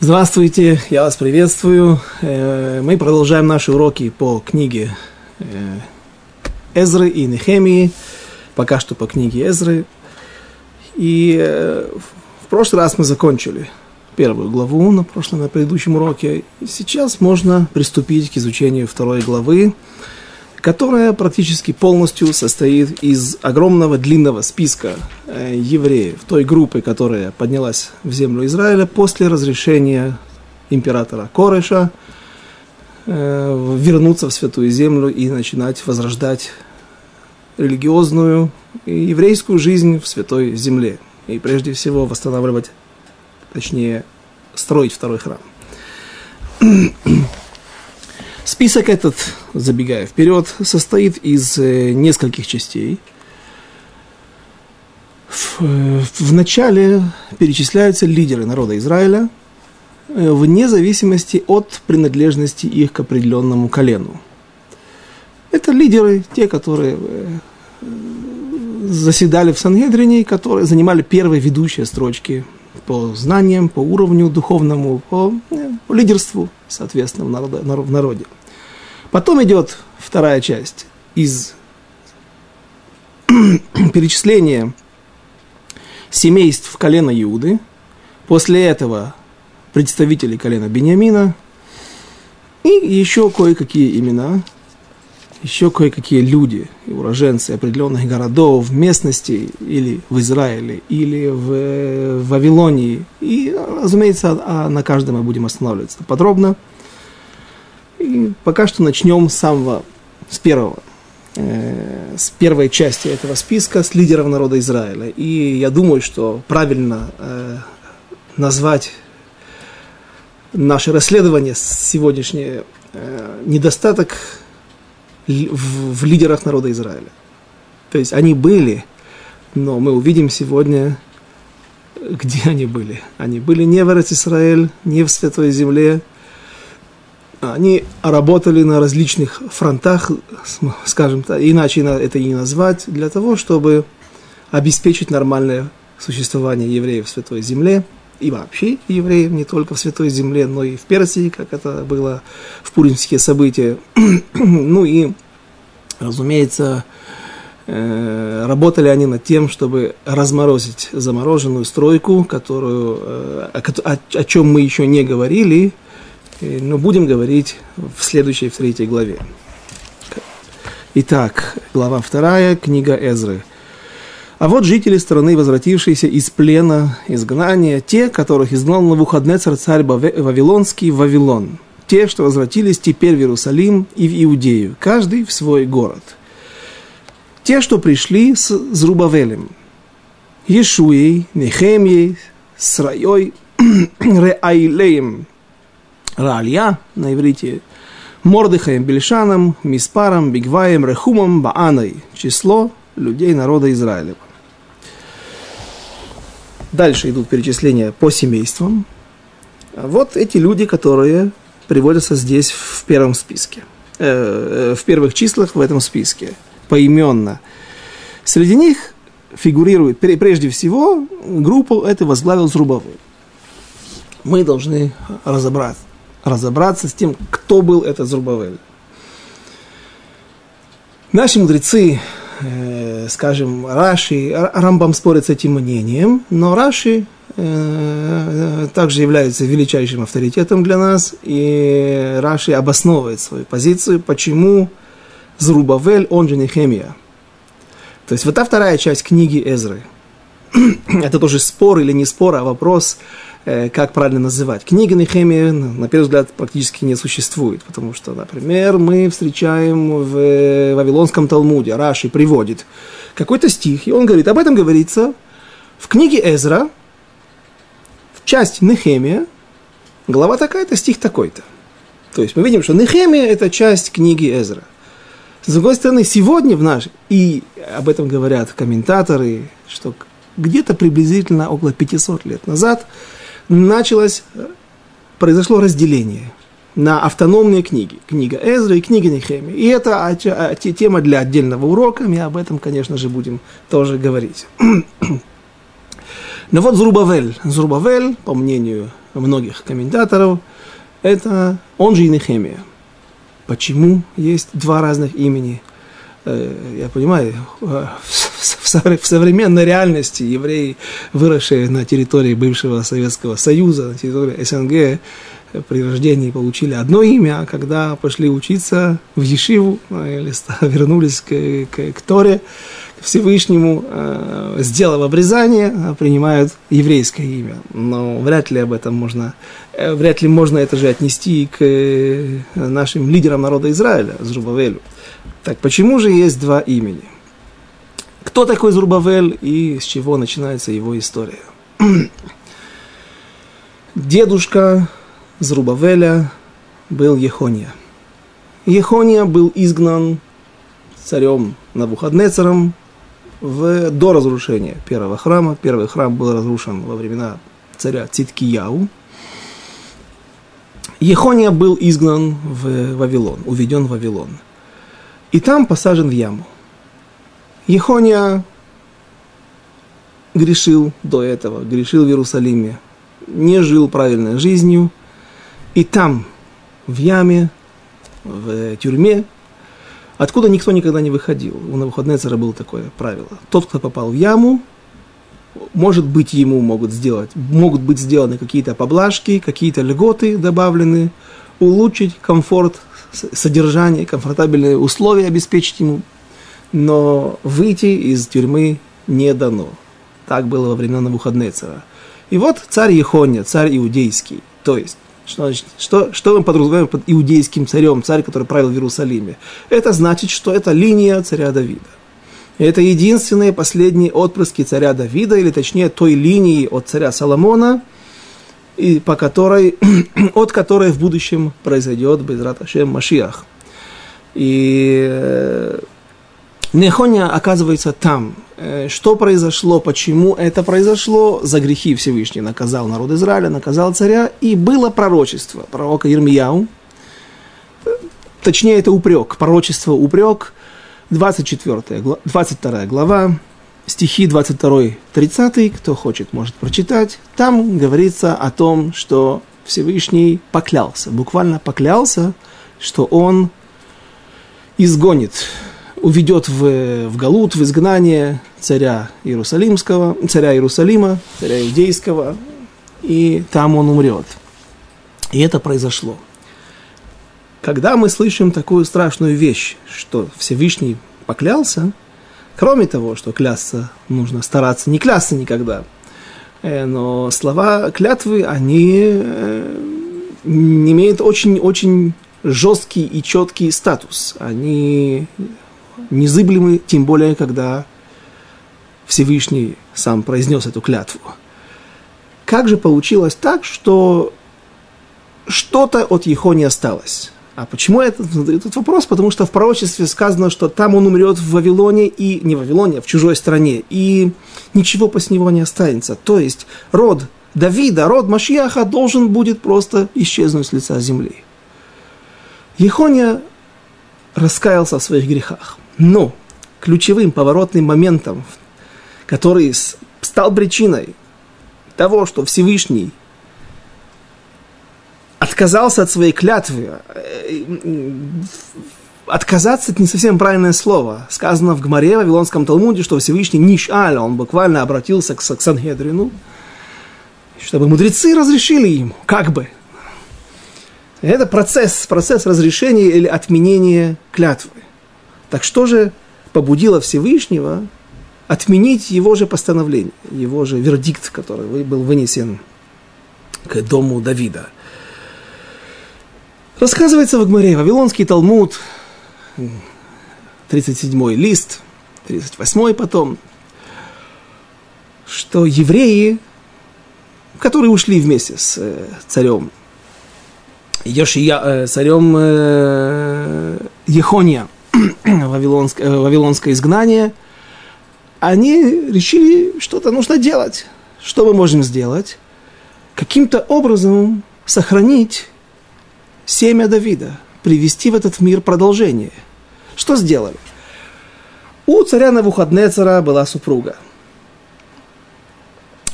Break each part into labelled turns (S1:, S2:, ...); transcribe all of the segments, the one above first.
S1: Здравствуйте, я вас приветствую. Э, мы продолжаем наши уроки по книге э, Эзры и Нехемии. Пока что по книге Эзры. И э, в прошлый раз мы закончили первую главу на прошлом, на предыдущем уроке. И сейчас можно приступить к изучению второй главы которая практически полностью состоит из огромного длинного списка э, евреев, той группы, которая поднялась в землю Израиля после разрешения императора Кореша э, вернуться в Святую Землю и начинать возрождать религиозную и еврейскую жизнь в Святой Земле. И прежде всего восстанавливать, точнее, строить второй храм. Список этот, забегая вперед, состоит из э, нескольких частей. В, э, начале перечисляются лидеры народа Израиля, э, вне зависимости от принадлежности их к определенному колену. Это лидеры, те, которые заседали в Сангедрине, которые занимали первые ведущие строчки по знаниям, по уровню духовному, по, по лидерству, соответственно, в народе, в народе. Потом идет вторая часть из перечисления семейств колена Иуды. После этого представители колена Бениамина. И еще кое-какие имена, еще кое-какие люди, уроженцы определенных городов, местностей, или в Израиле, или в Вавилонии. И, разумеется, на каждом мы будем останавливаться подробно – пока что начнем с самого, с первого, э, с первой части этого списка, с лидеров народа Израиля. И я думаю, что правильно э, назвать наше расследование сегодняшнее э, недостаток в, в лидерах народа Израиля. То есть они были, но мы увидим сегодня, где они были. Они были не в Израиль, не в Святой Земле, они работали на различных фронтах, скажем так, иначе это и не назвать, для того, чтобы обеспечить нормальное существование евреев в Святой Земле, и вообще евреев не только в Святой Земле, но и в Персии, как это было в пуримские события. ну и, разумеется, э, работали они над тем, чтобы разморозить замороженную стройку, которую, э, о, о чем мы еще не говорили, но будем говорить в следующей, в третьей главе. Итак, глава вторая, книга Эзры. А вот жители страны, возвратившиеся из плена, изгнания, те, которых изгнал на выходные царь Вавилонский в Вавилон, те, что возвратились теперь в Иерусалим и в Иудею, каждый в свой город. Те, что пришли с Зрубавелем, Ешуей, Нехемией, Срайой, Реайлеем, Раалья на иврите, Мордыхаем Бельшаном, Миспаром, Бигваем, Рехумом, Бааной. Число людей народа Израилева. Дальше идут перечисления по семействам. Вот эти люди, которые приводятся здесь в первом списке. Э, э в первых числах в этом списке. Поименно. Среди них фигурирует, прежде всего, группу это возглавил Зрубовой. Мы должны разобрать, разобраться с тем, кто был этот Зрубавель. Наши мудрецы, э, скажем, Раши, Рамбам спорит с этим мнением, но Раши э, также является величайшим авторитетом для нас, и Раши обосновывает свою позицию, почему Зрубавель, он же Нехемия. То есть вот та вторая часть книги Эзры. Это тоже спор или не спор, а вопрос, Э, как правильно называть. Книга Нехемия, на первый взгляд, практически не существует, потому что, например, мы встречаем в э, Вавилонском Талмуде, Раши приводит какой-то стих, и он говорит, об этом говорится в книге Эзра, в части Нехемия, глава такая-то, стих такой-то. То есть мы видим, что Нехемия – это часть книги Эзра. С другой стороны, сегодня в нашей, и об этом говорят комментаторы, что где-то приблизительно около 500 лет назад – началось, произошло разделение на автономные книги. Книга Эзра и книга Нехеми. И это а, тема для отдельного урока, мы об этом, конечно же, будем тоже говорить. Но вот Зрубавель. Зрубавель, по мнению многих комментаторов, это он же и Нехемия. Почему есть два разных имени? Э, я понимаю, э, в современной реальности евреи, выросшие на территории бывшего Советского Союза, на территории СНГ, при рождении получили одно имя, а когда пошли учиться в Ешиву э, или вернулись к, к, к Торе, к Всевышнему, э, сделав обрезание, а принимают еврейское имя. Но вряд ли об этом можно, э, вряд ли можно это же отнести к э, нашим лидерам народа Израиля, Зрубавелю. Так почему же есть два имени? Кто такой Зрубавель и с чего начинается его история? Дедушка Зрубавеля был Ехония. Ехония был изгнан царем Навуходнецером в, до разрушения первого храма. Первый храм был разрушен во времена царя Циткияу. Ехония был изгнан в Вавилон, уведен в Вавилон. И там посажен в яму. Ехония грешил до этого, грешил в Иерусалиме, не жил правильной жизнью – и там, в яме, в тюрьме, откуда никто никогда не выходил. У Навуходнецера было такое правило. Тот, кто попал в яму, может быть, ему могут сделать, могут быть сделаны какие-то поблажки, какие-то льготы добавлены, улучшить комфорт, содержание, комфортабельные условия обеспечить ему, но выйти из тюрьмы не дано. Так было во времена Навуходнецера. И вот царь Ехония, царь иудейский, то есть что, что, что мы подразумеваем под иудейским царем, царь, который правил в Иерусалиме? Это значит, что это линия царя Давида. Это единственные последние отпрыски царя Давида, или точнее той линии от царя Соломона, и по которой, от которой в будущем произойдет Безрат Ашем Машиах. И э, Нехоня оказывается там. Э, что произошло, почему это произошло? За грехи Всевышний наказал народ Израиля, наказал царя, и было пророчество пророка Ермияу. Точнее, это упрек, пророчество упрек, 24, 22 глава, стихи 22-30, кто хочет, может прочитать. Там говорится о том, что Всевышний поклялся, буквально поклялся, что он изгонит уведет в, в Галут, в изгнание царя Иерусалимского, царя Иерусалима, царя Иудейского, и там он умрет. И это произошло. Когда мы слышим такую страшную вещь, что Всевышний поклялся, кроме того, что клясться нужно стараться не клясться никогда, э, но слова клятвы, они э, имеют очень-очень жесткий и четкий статус. Они незыблемы, тем более, когда Всевышний сам произнес эту клятву. Как же получилось так, что что-то от Ехо не осталось? А почему этот, этот вопрос? Потому что в пророчестве сказано, что там он умрет в Вавилоне, и не в Вавилоне, а в чужой стране, и ничего после него не останется. То есть род Давида, род Машьяха должен будет просто исчезнуть с лица земли. Ехония раскаялся в своих грехах. Но ключевым поворотным моментом, который стал причиной того, что Всевышний отказался от своей клятвы, э, отказаться это не совсем правильное слово. Сказано в Гмаре, в Вавилонском Талмуде, что Всевышний Нишаль, он буквально обратился к Сангедрину, чтобы мудрецы разрешили ему, как бы. Это процесс, процесс разрешения или отменения клятвы. Так что же побудило Всевышнего отменить его же постановление, его же вердикт, который был вынесен к дому Давида? Рассказывается в Агмаре, Вавилонский Талмуд, 37-й лист, 38-й потом, что евреи, которые ушли вместе с э, царем Йошия, э, царем э, Ехония, вавилонское, э, вавилонское изгнание, они решили, что-то нужно делать. Что мы можем сделать? Каким-то образом сохранить семя Давида, привести в этот мир продолжение. Что сделали? У царя Навуходнецера была супруга.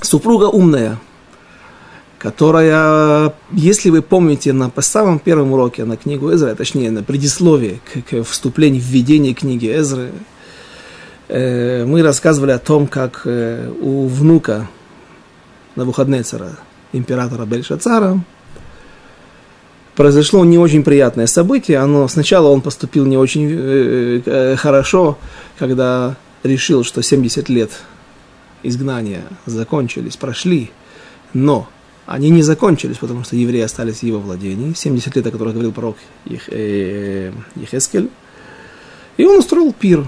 S1: Супруга умная, которая, если вы помните, на самом первом уроке на книгу Эзра, точнее, на предисловии к, к вступлению в введение книги Эзры, э, мы рассказывали о том, как э, у внука Навуходнецера, императора Бельшацара, произошло не очень приятное событие. Оно, сначала он поступил не очень э, э, хорошо, когда решил, что 70 лет изгнания закончились, прошли, но они не закончились, потому что евреи остались в его владении. 70 лет, о которых говорил пророк Ех, э, Ехескель. И он устроил пир.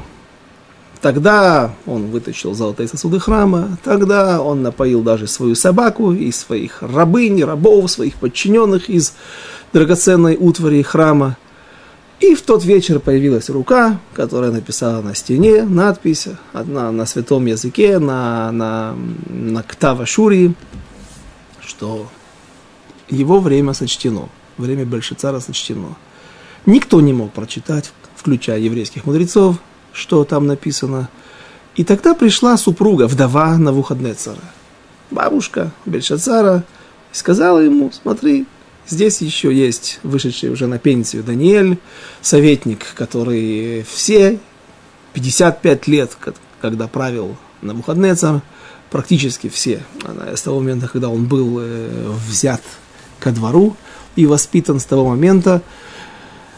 S1: Тогда он вытащил золотые сосуды храма, тогда он напоил даже свою собаку и своих рабынь, рабов, своих подчиненных из драгоценной утвари храма. И в тот вечер появилась рука, которая написала на стене надпись одна на святом языке, на, на, на Ктава Шури, что его время сочтено, время Большецара сочтено. Никто не мог прочитать, включая еврейских мудрецов, что там написано. И тогда пришла супруга, вдова на Навуходнецара, бабушка Бельшацара, и сказала ему, смотри, Здесь еще есть вышедший уже на пенсию Даниэль, советник, который все 55 лет, когда правил на Навуходнецар, практически все, с того момента, когда он был э, взят ко двору и воспитан с того момента,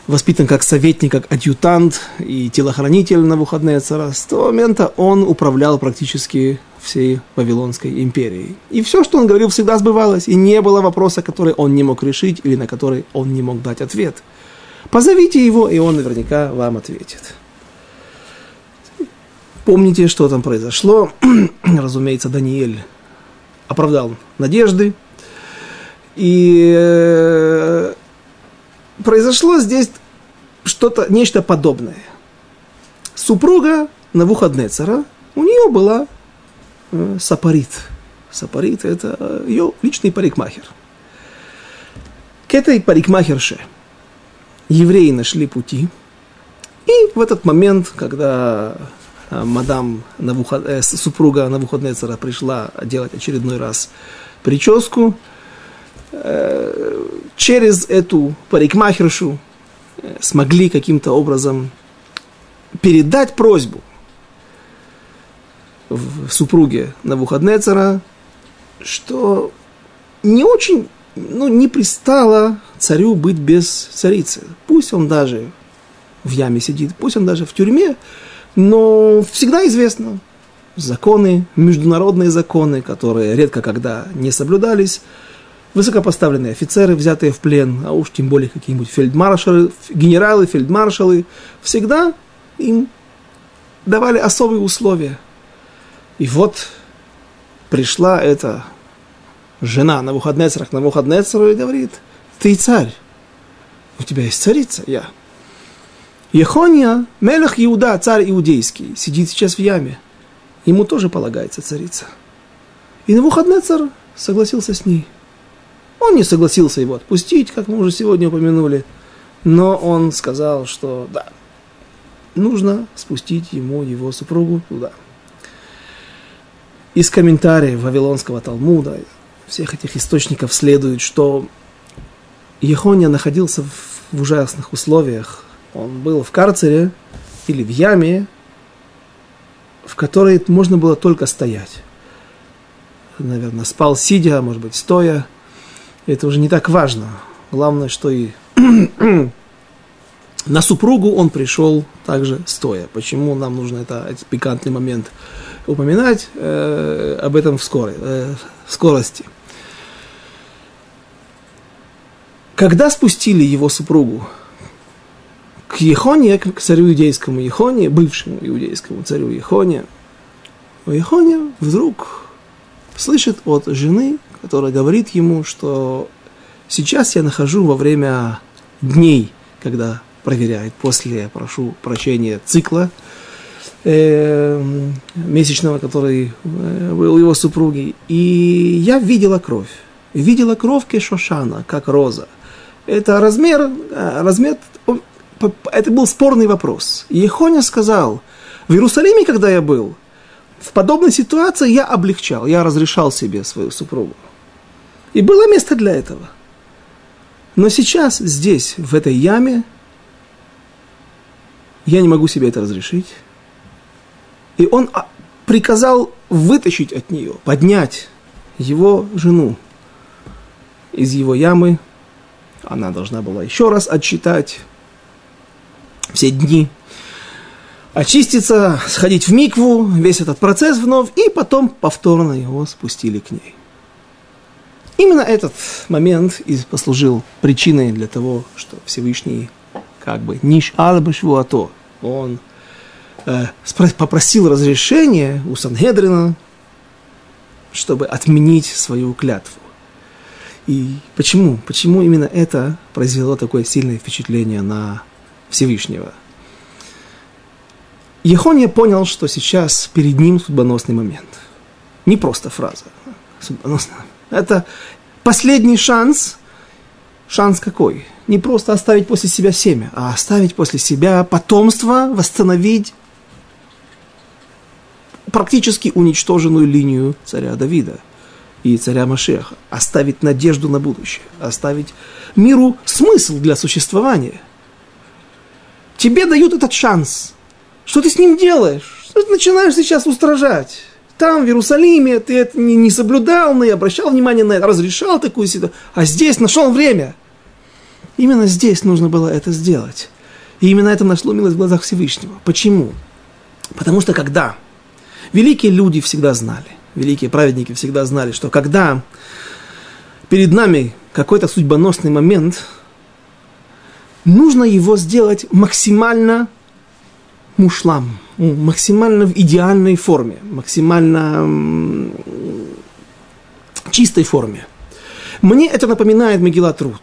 S1: воспитан как советник, как адъютант и телохранитель на выходные цара, с того момента он управлял практически всей Вавилонской империей. И все, что он говорил, всегда сбывалось, и не было вопроса, который он не мог решить или на который он не мог дать ответ. Позовите его, и он наверняка вам ответит. Помните, что там произошло. Разумеется, Даниэль оправдал надежды. И э, произошло здесь что-то, нечто подобное. Супруга Навуходнецера, у нее была э, сапарит. Сапарит – это ее личный парикмахер. К этой парикмахерше евреи нашли пути. И в этот момент, когда мадам Навуход... э, супруга Навуходнецера пришла делать очередной раз прическу, э, через эту парикмахершу э, смогли каким-то образом передать просьбу в супруге Навуходнецера, что не очень, ну, не пристало царю быть без царицы. Пусть он даже в яме сидит, пусть он даже в тюрьме, но всегда известно, законы, международные законы, которые редко когда не соблюдались, высокопоставленные офицеры, взятые в плен, а уж тем более какие-нибудь фельдмаршалы, генералы, фельдмаршалы, всегда им давали особые условия. И вот пришла эта жена на выходнецерах на выходнецеру и говорит, ты царь, у тебя есть царица, я. Ехония, Мелех Иуда, царь иудейский, сидит сейчас в яме. Ему тоже полагается царица. И на Навуходнецер согласился с ней. Он не согласился его отпустить, как мы уже сегодня упомянули, но он сказал, что да, нужно спустить ему его супругу туда. Из комментариев Вавилонского Талмуда, всех этих источников следует, что Ехония находился в ужасных условиях. Он был в карцере или в яме, в которой можно было только стоять. Наверное, спал сидя, может быть, стоя – это уже не так важно. Главное, что и на супругу он пришел также стоя. Почему нам нужно это, этот пикантный момент упоминать? Э, об этом в, скорой, э, в скорости. Когда спустили его супругу к Ехоне, к царю иудейскому Ехоне, бывшему иудейскому царю Ехоне, Ехоне вдруг слышит от жены которая говорит ему, что сейчас я нахожу во время дней, когда проверяет, после, прошу прощения, цикла э, месячного, который э, был у его супруги, и я видела кровь. Видела кровь кешошана, как роза. Это размер, э, размер, это был спорный вопрос. И сказал, в Иерусалиме, когда я был, в подобной ситуации я облегчал, я разрешал себе свою супругу. И было место для этого. Но сейчас, здесь, в этой яме, я не могу себе это разрешить. И он а, приказал вытащить от нее, поднять его жену из его ямы. Она должна была еще раз отчитать все дни, очиститься, сходить в микву, весь этот процесс вновь, и потом повторно его спустили к ней. Именно этот момент и послужил причиной для того, что Всевышний как бы ниш албашвуато, он э, попросил разрешения у Сангедрина, чтобы отменить свою клятву. И почему? Почему именно это произвело такое сильное впечатление на Всевышнего? Ехония понял, что сейчас перед ним судьбоносный момент. Не просто фраза. Судьбоносный. Это последний шанс. Шанс какой? Не просто оставить после себя семя, а оставить после себя потомство, восстановить практически уничтоженную линию царя Давида и царя Машеха, оставить надежду на будущее, оставить миру смысл для существования. Тебе дают этот шанс. Что ты с ним делаешь? Что ты начинаешь сейчас устражать? Там, в Иерусалиме, ты это не, не соблюдал, и обращал внимание на это, разрешал такую ситуацию. А здесь нашел время. Именно здесь нужно было это сделать. И именно это нашло милость в глазах Всевышнего. Почему? Потому что когда Великие люди всегда знали, великие праведники всегда знали, что когда перед нами какой-то судьбоносный момент, нужно его сделать максимально мушлам, максимально в идеальной форме, максимально чистой форме. Мне это напоминает Мегила Труд.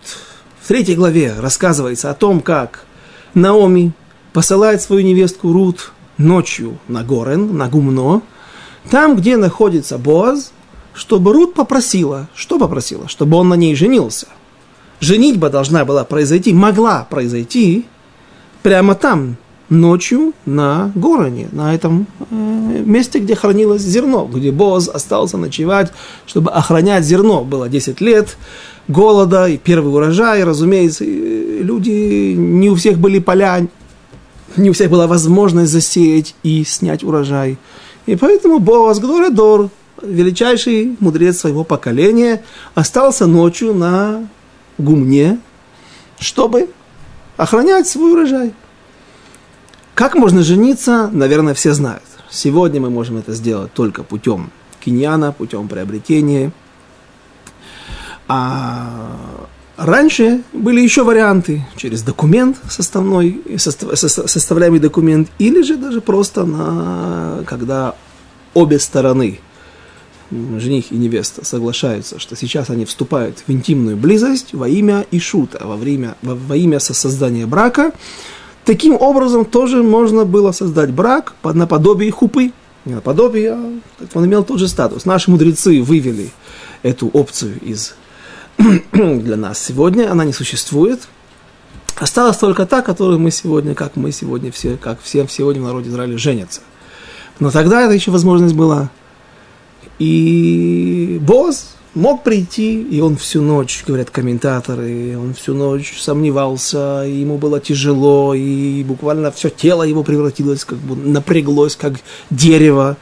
S1: В третьей главе рассказывается о том, как Наоми посылает свою невестку Рут ночью на Горен, на Гумно, там, где находится Боаз, чтобы Рут попросила, что попросила? Чтобы он на ней женился. Женитьба должна была произойти, могла произойти прямо там, ночью на Гороне, на этом э, месте, где хранилось зерно, где Боз остался ночевать, чтобы охранять зерно. Было 10 лет голода и первый урожай, разумеется, люди, не у всех были поля, не у всех была возможность засеять и снять урожай. И поэтому Боаз Глорадор, величайший мудрец своего поколения, остался ночью на гумне, чтобы охранять свой урожай. Как можно жениться, наверное, все знают. Сегодня мы можем это сделать только путем киньяна, путем приобретения. А Раньше были еще варианты через документ составной, составляемый документ, или же даже просто на, когда обе стороны, жених и невеста, соглашаются, что сейчас они вступают в интимную близость во имя Ишута, во, время, во, во имя создания брака. Таким образом тоже можно было создать брак под наподобие хупы. Не наподобие, а он имел тот же статус. Наши мудрецы вывели эту опцию из для нас сегодня, она не существует. Осталась только та, которую мы сегодня, как мы сегодня все, как все сегодня в народе Израиля женятся. Но тогда это еще возможность была. И Боз мог прийти, и он всю ночь, говорят комментаторы, он всю ночь сомневался, и ему было тяжело, и буквально все тело его превратилось, как бы напряглось, как дерево.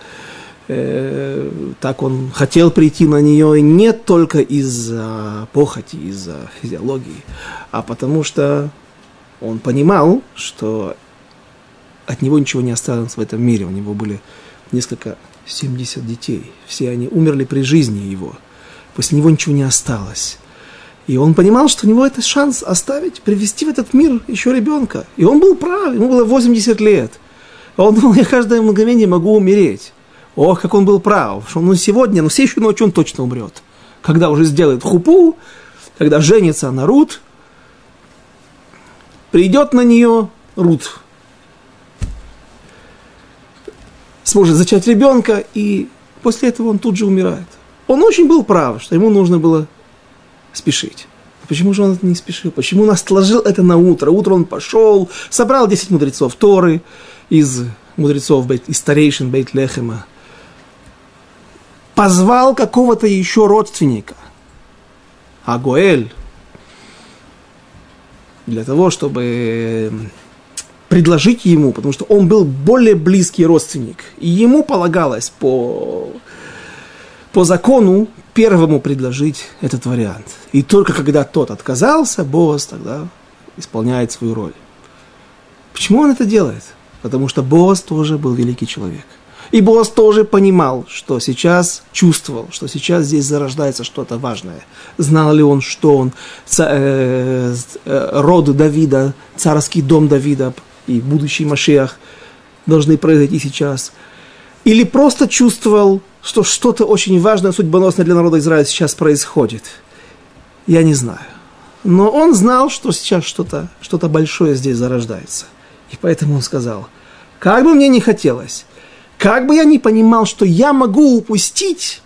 S1: Э, так он хотел прийти на нее не только из-за похоти, из-за физиологии, а потому что он понимал, что от него ничего не осталось в этом мире. У него были несколько, 70 детей. Все они умерли при жизни его. После него ничего не осталось. И он понимал, что у него это шанс оставить, привести в этот мир еще ребенка. И он был прав, ему было 80 лет. Он думал, я каждое мгновение могу умереть. Ох, как он был прав, что ну сегодня, ну следующую ночь он точно умрет. Когда уже сделает хупу, когда женится на Рут, придет на нее Рут, сможет зачать ребенка, и после этого он тут же умирает. Он очень был прав, что ему нужно было спешить. Почему же он это не спешил? Почему он отложил это на утро? Утро он пошел, собрал 10 мудрецов Торы из мудрецов, из старейшин Бейт Лехема, позвал какого-то еще родственника, Агуэль, для того, чтобы предложить ему, потому что он был более близкий родственник. И ему полагалось по, по закону первому предложить этот вариант. И только когда тот отказался, босс тогда исполняет свою роль. Почему он это делает? Потому что босс тоже был великий человек. И босс тоже понимал, что сейчас чувствовал, что сейчас здесь зарождается что-то важное. Знал ли он, что он э, э, род Давида, царский дом Давида и будущий Машиах должны произойти сейчас. Или просто чувствовал, что что-то очень важное, судьбоносное для народа Израиля сейчас происходит. Я не знаю. Но он знал, что сейчас что-то что большое здесь зарождается. И поэтому он сказал, как бы мне не хотелось, как бы я ни понимал, что я могу упустить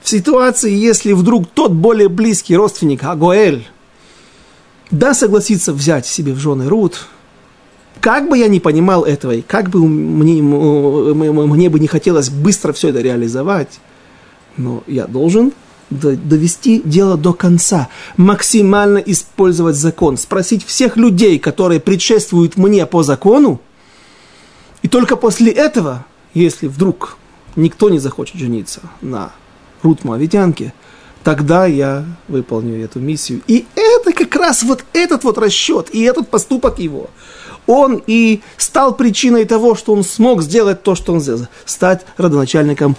S1: в ситуации, если вдруг тот более близкий родственник, Агоэль, да, согласится взять себе в жены Рут, как бы я ни понимал этого, и как бы мне, мне бы не хотелось быстро все это реализовать, но я должен довести дело до конца, максимально использовать закон, спросить всех людей, которые предшествуют мне по закону, и только после этого если вдруг никто не захочет жениться на Рут Моавитянке, тогда я выполню эту миссию. И это как раз вот этот вот расчет и этот поступок его, он и стал причиной того, что он смог сделать то, что он сделал, стать родоначальником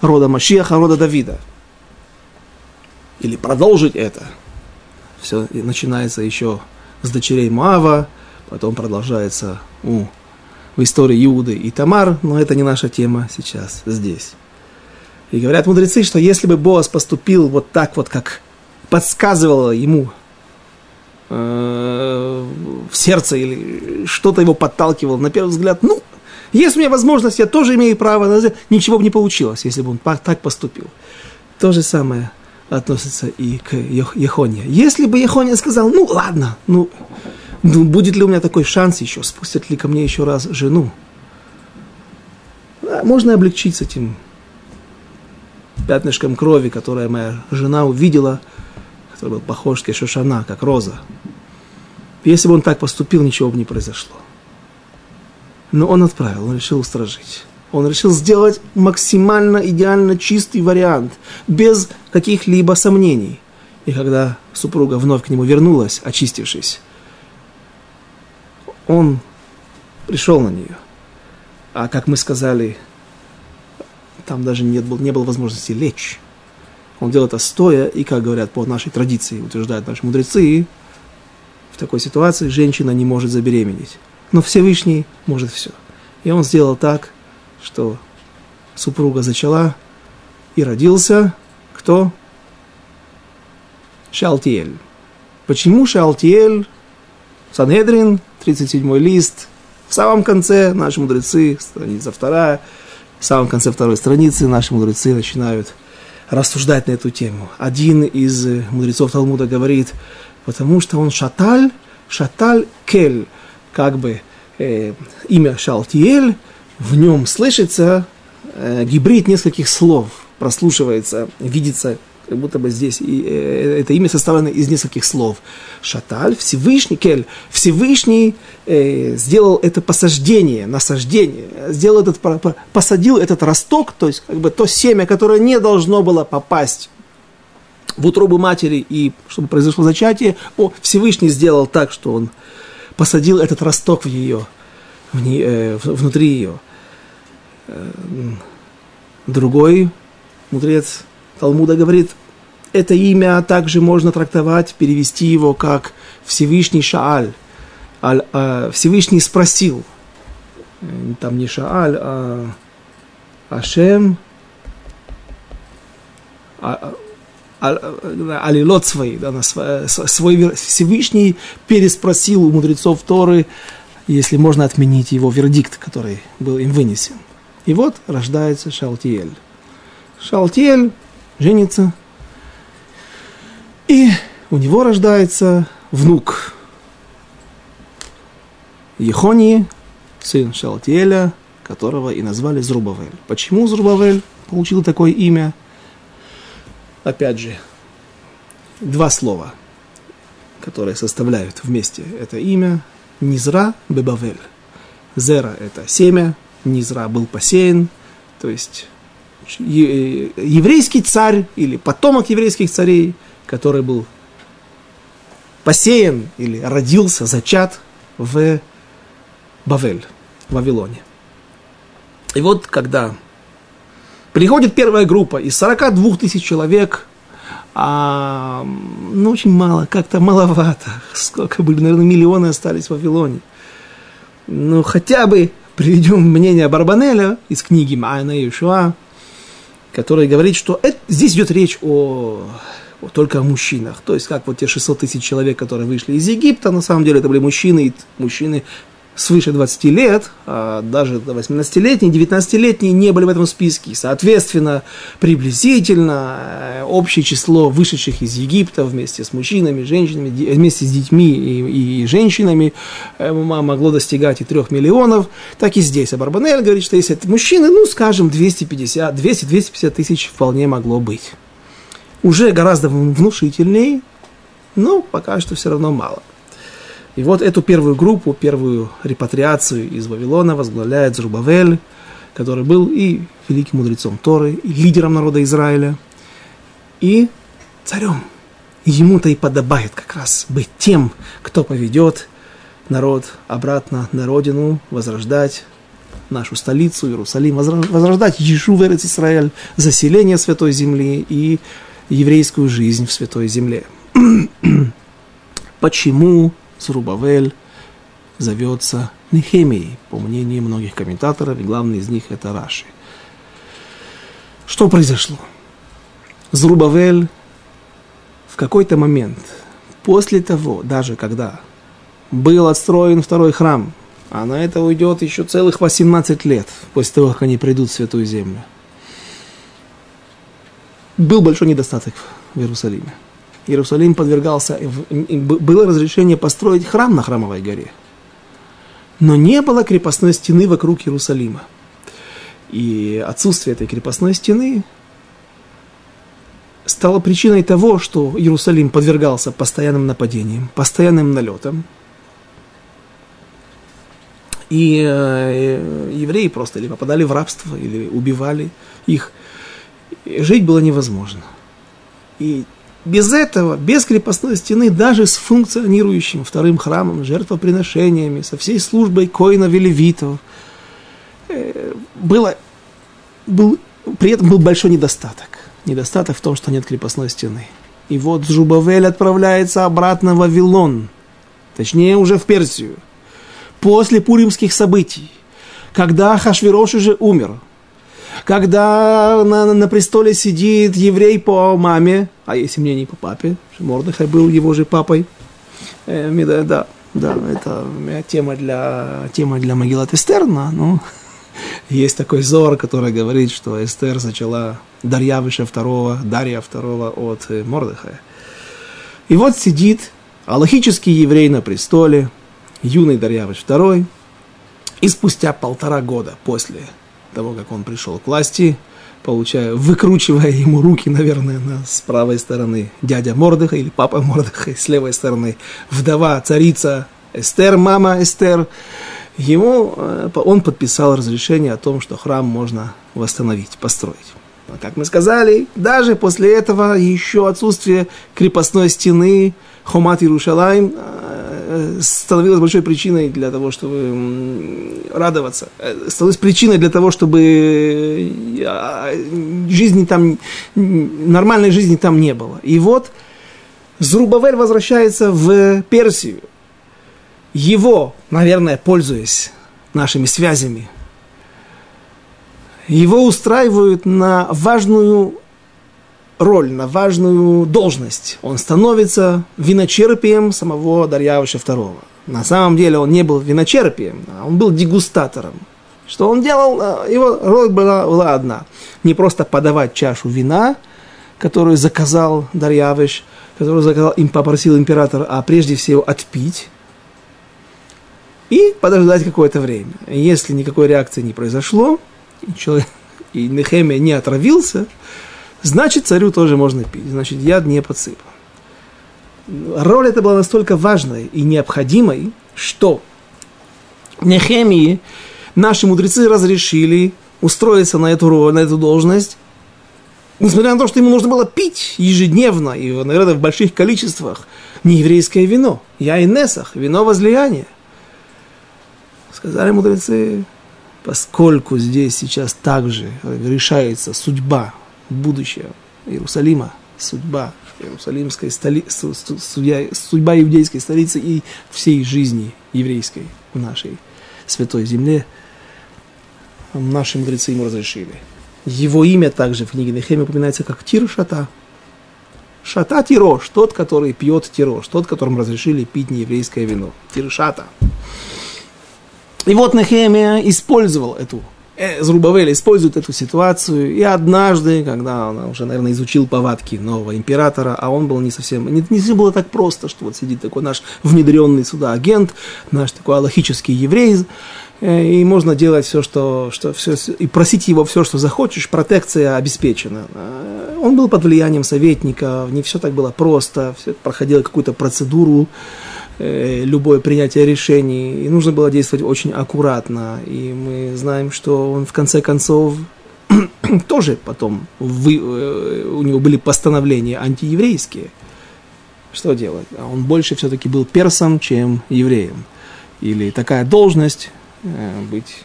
S1: рода Машиаха, рода Давида. Или продолжить это. Все начинается еще с дочерей Мава, потом продолжается у в истории Иуды и Тамар, но это не наша тема сейчас, здесь. И говорят мудрецы, что если бы Боас поступил вот так вот, как подсказывало ему э, в сердце или что-то его подталкивало, на первый взгляд, ну, есть у меня возможность, я тоже имею право, ничего бы не получилось, если бы он так поступил. То же самое относится и к Ехоне. Если бы Ехония сказал, ну ладно, ну ну, будет ли у меня такой шанс еще? Спустят ли ко мне еще раз жену? Да, можно облегчить с этим пятнышком крови, которое моя жена увидела, который был похож как Шошана, как роза. Если бы он так поступил, ничего бы не произошло. Но он отправил, он решил устражить. Он решил сделать максимально идеально чистый вариант, без каких-либо сомнений. И когда супруга вновь к нему вернулась, очистившись, он пришел на нее. А как мы сказали, там даже не было, не было возможности лечь. Он делал это стоя, и, как говорят по нашей традиции, утверждают наши мудрецы, в такой ситуации женщина не может забеременеть. Но Всевышний может все. И он сделал так, что супруга зачала, и родился кто? Шалтиэль. Почему Шалтиэль? Санедрин 37 лист. В самом конце наши мудрецы, страница вторая, в самом конце второй страницы наши мудрецы начинают рассуждать на эту тему. Один из э, мудрецов Талмуда говорит, потому что он шаталь, шаталь кель, как бы э, имя Шалтиель, в нем слышится э, гибрид нескольких слов, прослушивается, видится как будто бы здесь и, э, это имя составлено из нескольких слов. Шаталь, Всевышний, Кель, Всевышний э, сделал это посаждение, насаждение, сделал этот, посадил этот росток, то есть как бы то семя, которое не должно было попасть в утробу матери и чтобы произошло зачатие, о, Всевышний сделал так, что он посадил этот росток в ее, в не, э, внутри ее. Э, другой мудрец Талмуда говорит, это имя также можно трактовать, перевести его как Всевышний Шааль. Аль, а, Всевышний спросил. Там не Шааль, а Ашем. А, а, алилот свои, да, свой Всевышний переспросил у мудрецов Торы, если можно отменить его вердикт, который был им вынесен. И вот рождается Шалтиэль. Шалтиэль женится, и у него рождается внук Ехонии, сын Шалтиэля, которого и назвали Зрубавель. Почему Зрубавель получил такое имя? опять же, два слова, которые составляют вместе это имя. Низра Бебавель. Зера – это семя, Низра был посеян, то есть еврейский царь или потомок еврейских царей, который был посеян или родился, зачат в Бавель, в Вавилоне. И вот когда приходит первая группа из 42 тысяч человек, а, ну, очень мало, как-то маловато. Сколько были, наверное, миллионы остались в Вавилоне. Ну, хотя бы приведем мнение Барбанеля из книги Майна Иешуа, который говорит, что это, здесь идет речь о, о, только о мужчинах. То есть, как вот те 600 тысяч человек, которые вышли из Египта, на самом деле это были мужчины, и мужчины свыше 20 лет, а даже 18-летние, 19-летние не были в этом списке. Соответственно, приблизительно э, общее число вышедших из Египта вместе с мужчинами, женщинами, вместе с детьми и, и женщинами э, могло достигать и 3 миллионов. Так и здесь. А Барбанель говорит, что если это мужчины, ну, скажем, 250, 200-250 тысяч вполне могло быть. Уже гораздо внушительнее, но пока что все равно мало. И вот эту первую группу, первую репатриацию из Вавилона возглавляет Зрубавель, который был и великим мудрецом Торы, и лидером народа Израиля, и царем. Ему-то и подобает как раз быть тем, кто поведет народ обратно на родину, возрождать нашу столицу, Иерусалим, возрождать Ешу в Израиль, заселение Святой Земли и еврейскую жизнь в Святой Земле. Почему Цурубавель зовется Нехемией, по мнению многих комментаторов, и главный из них это Раши. Что произошло? Зрубавель в какой-то момент, после того, даже когда был отстроен второй храм, а на это уйдет еще целых 18 лет после того, как они придут в Святую Землю, был большой недостаток в Иерусалиме. Иерусалим подвергался, было разрешение построить храм на Храмовой горе. Но не было крепостной стены вокруг Иерусалима. И отсутствие этой крепостной стены стало причиной того, что Иерусалим подвергался постоянным нападениям, постоянным налетам. И э, евреи просто или попадали в рабство, или убивали их. И жить было невозможно. И без этого, без крепостной стены, даже с функционирующим вторым храмом, жертвоприношениями, со всей службой коинов и э, было, был, при этом был большой недостаток. Недостаток в том, что нет крепостной стены. И вот Жубавель отправляется обратно в Вавилон, точнее уже в Персию, после пуримских событий, когда Хашвирош уже умер – когда на, на престоле сидит еврей по маме, а если мне не по папе, Мордыхай был его же папой, э, да, да, это тема для, тема для Магилат Эстерна, но есть такой зор, который говорит, что Эстер зачала Дарьявыша II, Дарья II от э, Мордыхая. И вот сидит аллахический еврей на престоле, юный Дарьявыш II, и спустя полтора года после того, как он пришел к власти, получая, выкручивая ему руки, наверное, на, с правой стороны дядя Мордыха или папа Мордыха, с левой стороны вдова, царица Эстер, мама Эстер, ему, э, он подписал разрешение о том, что храм можно восстановить, построить. Но, как мы сказали, даже после этого еще отсутствие крепостной стены, Хомат Иерушалайм, Э, становилась большой причиной для того, чтобы радоваться, э, становилась причиной для того, чтобы э, жизни там, нормальной жизни там не было. И вот Зрубавель возвращается в Персию. Его, наверное, пользуясь нашими связями, его устраивают на важную роль, на важную должность. Он становится виночерпием самого Дарьявыша II. На самом деле он не был виночерпием, а он был дегустатором. Что он делал? Э, его роль была, была одна. Не просто подавать чашу вина, которую заказал Дарьявыш, которую заказал, им попросил император, а прежде всего отпить и подождать какое-то время. Если никакой реакции не произошло, и, человек, и Нехемия не отравился, Значит, царю тоже можно пить. Значит, яд не подсыпан. Роль эта была настолько важной и необходимой, что Нехемии наши мудрецы разрешили устроиться на эту роль, на эту должность, несмотря на то, что ему нужно было пить ежедневно, и, наверное, в больших количествах, нееврейское вино, я и вино возлияния. Сказали мудрецы, поскольку здесь сейчас также решается судьба будущего Иерусалима, судьба Иерусалимской столицы, судья, судьба иудейской столицы и всей жизни еврейской в нашей святой земле, наши мудрецы ему разрешили. Его имя также в книге Нехемия упоминается как Тир Шата. Тирош, тот, который пьет Тирош, тот, которому разрешили пить нееврейское вино. Тир Шата. И вот Нехемия использовал эту, Зрубавель использует эту ситуацию, и однажды, когда он уже, наверное, изучил повадки нового императора, а он был не совсем, не, не было так просто, что вот сидит такой наш внедренный сюда агент, наш такой аллахический еврей, э, и можно делать все, что, что все, и просить его все, что захочешь, протекция обеспечена. Э, он был под влиянием советника, не все так было просто, все проходило какую-то процедуру, Э, любое принятие решений, и нужно было действовать очень аккуратно. И мы знаем, что он в конце концов тоже потом вы, э, у него были постановления антиеврейские. Что делать? А он больше все-таки был персом, чем евреем. Или такая должность э, быть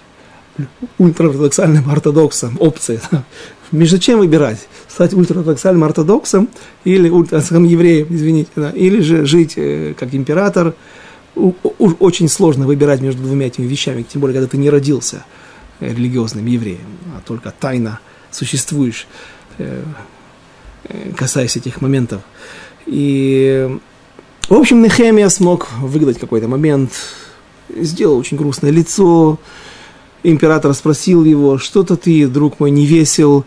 S1: ультраортодоксальным ортодоксом, опция. Между чем выбирать? Стать ультраортодоксальным ортодоксом или ультраортодоксальным евреем, извините, да, или же жить э, как император. У, у, очень сложно выбирать между двумя этими вещами, тем более, когда ты не родился э, религиозным евреем, а только тайно существуешь, э, э, касаясь этих моментов. И, в общем, Нехемия смог выгадать какой-то момент, сделал очень грустное лицо, император спросил его, что-то ты, друг мой, не весел,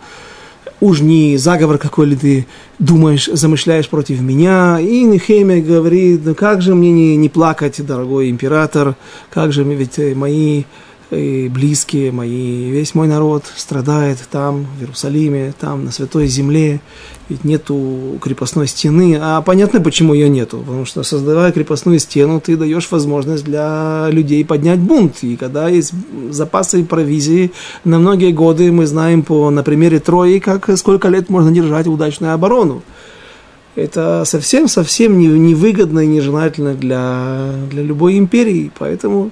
S1: уж не заговор какой ли ты думаешь, замышляешь против меня. И Нехемия говорит, ну как же мне не, не плакать, дорогой император, как же ведь мои и близкие мои, весь мой народ страдает там, в Иерусалиме, там, на Святой Земле, ведь нету крепостной стены, а понятно, почему ее нету, потому что, создавая крепостную стену, ты даешь возможность для людей поднять бунт, и когда есть запасы провизии, на многие годы мы знаем по, на примере Трои, как сколько лет можно держать удачную оборону. Это совсем-совсем невыгодно и нежелательно для, для любой империи, поэтому